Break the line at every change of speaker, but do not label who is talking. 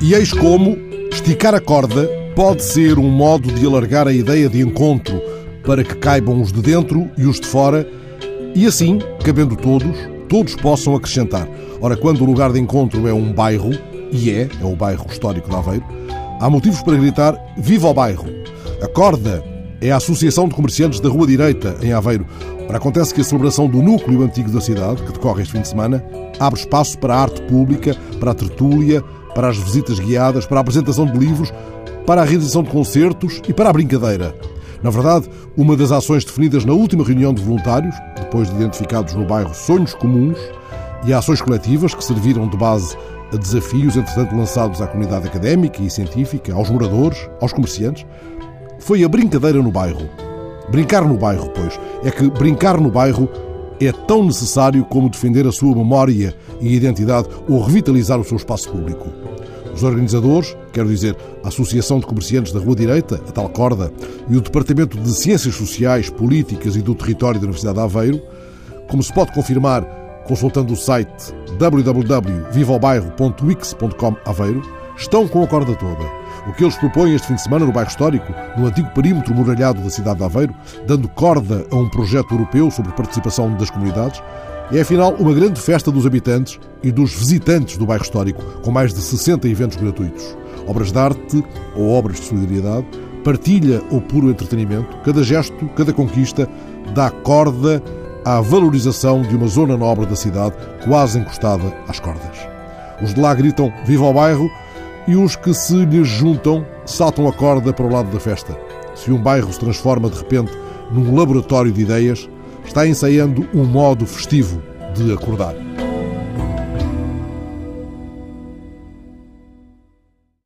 E eis como esticar a corda pode ser um modo de alargar a ideia de encontro para que caibam os de dentro e os de fora e assim, cabendo todos, todos possam acrescentar. Ora, quando o lugar de encontro é um bairro, e é, é o bairro histórico de Aveiro, há motivos para gritar Viva o bairro! A corda é a Associação de Comerciantes da Rua Direita, em Aveiro. Ora, acontece que a celebração do núcleo antigo da cidade, que decorre este fim de semana, abre espaço para a arte pública, para a tertúlia, para as visitas guiadas, para a apresentação de livros, para a realização de concertos e para a brincadeira. Na verdade, uma das ações definidas na última reunião de voluntários, depois de identificados no bairro sonhos comuns e ações coletivas que serviram de base a desafios, entretanto, lançados à comunidade académica e científica, aos moradores, aos comerciantes, foi a brincadeira no bairro. Brincar no bairro, pois, é que brincar no bairro é tão necessário como defender a sua memória e identidade ou revitalizar o seu espaço público. Os organizadores, quero dizer, a Associação de Comerciantes da Rua Direita, a tal corda, e o Departamento de Ciências Sociais, Políticas e do Território da Universidade de Aveiro, como se pode confirmar consultando o site www.vivaobairro.wix.com Aveiro, estão com a corda toda. O que eles propõem este fim de semana no bairro histórico, no antigo perímetro muralhado da cidade de Aveiro, dando corda a um projeto europeu sobre participação das comunidades, é afinal uma grande festa dos habitantes e dos visitantes do bairro histórico, com mais de 60 eventos gratuitos. Obras de arte ou obras de solidariedade, partilha ou puro entretenimento, cada gesto, cada conquista dá corda à valorização de uma zona nobre da cidade quase encostada às cordas. Os de lá gritam Viva o bairro! E os que se lhes juntam saltam a corda para o lado da festa. Se um bairro se transforma de repente num laboratório de ideias, está ensaiando um modo festivo de acordar.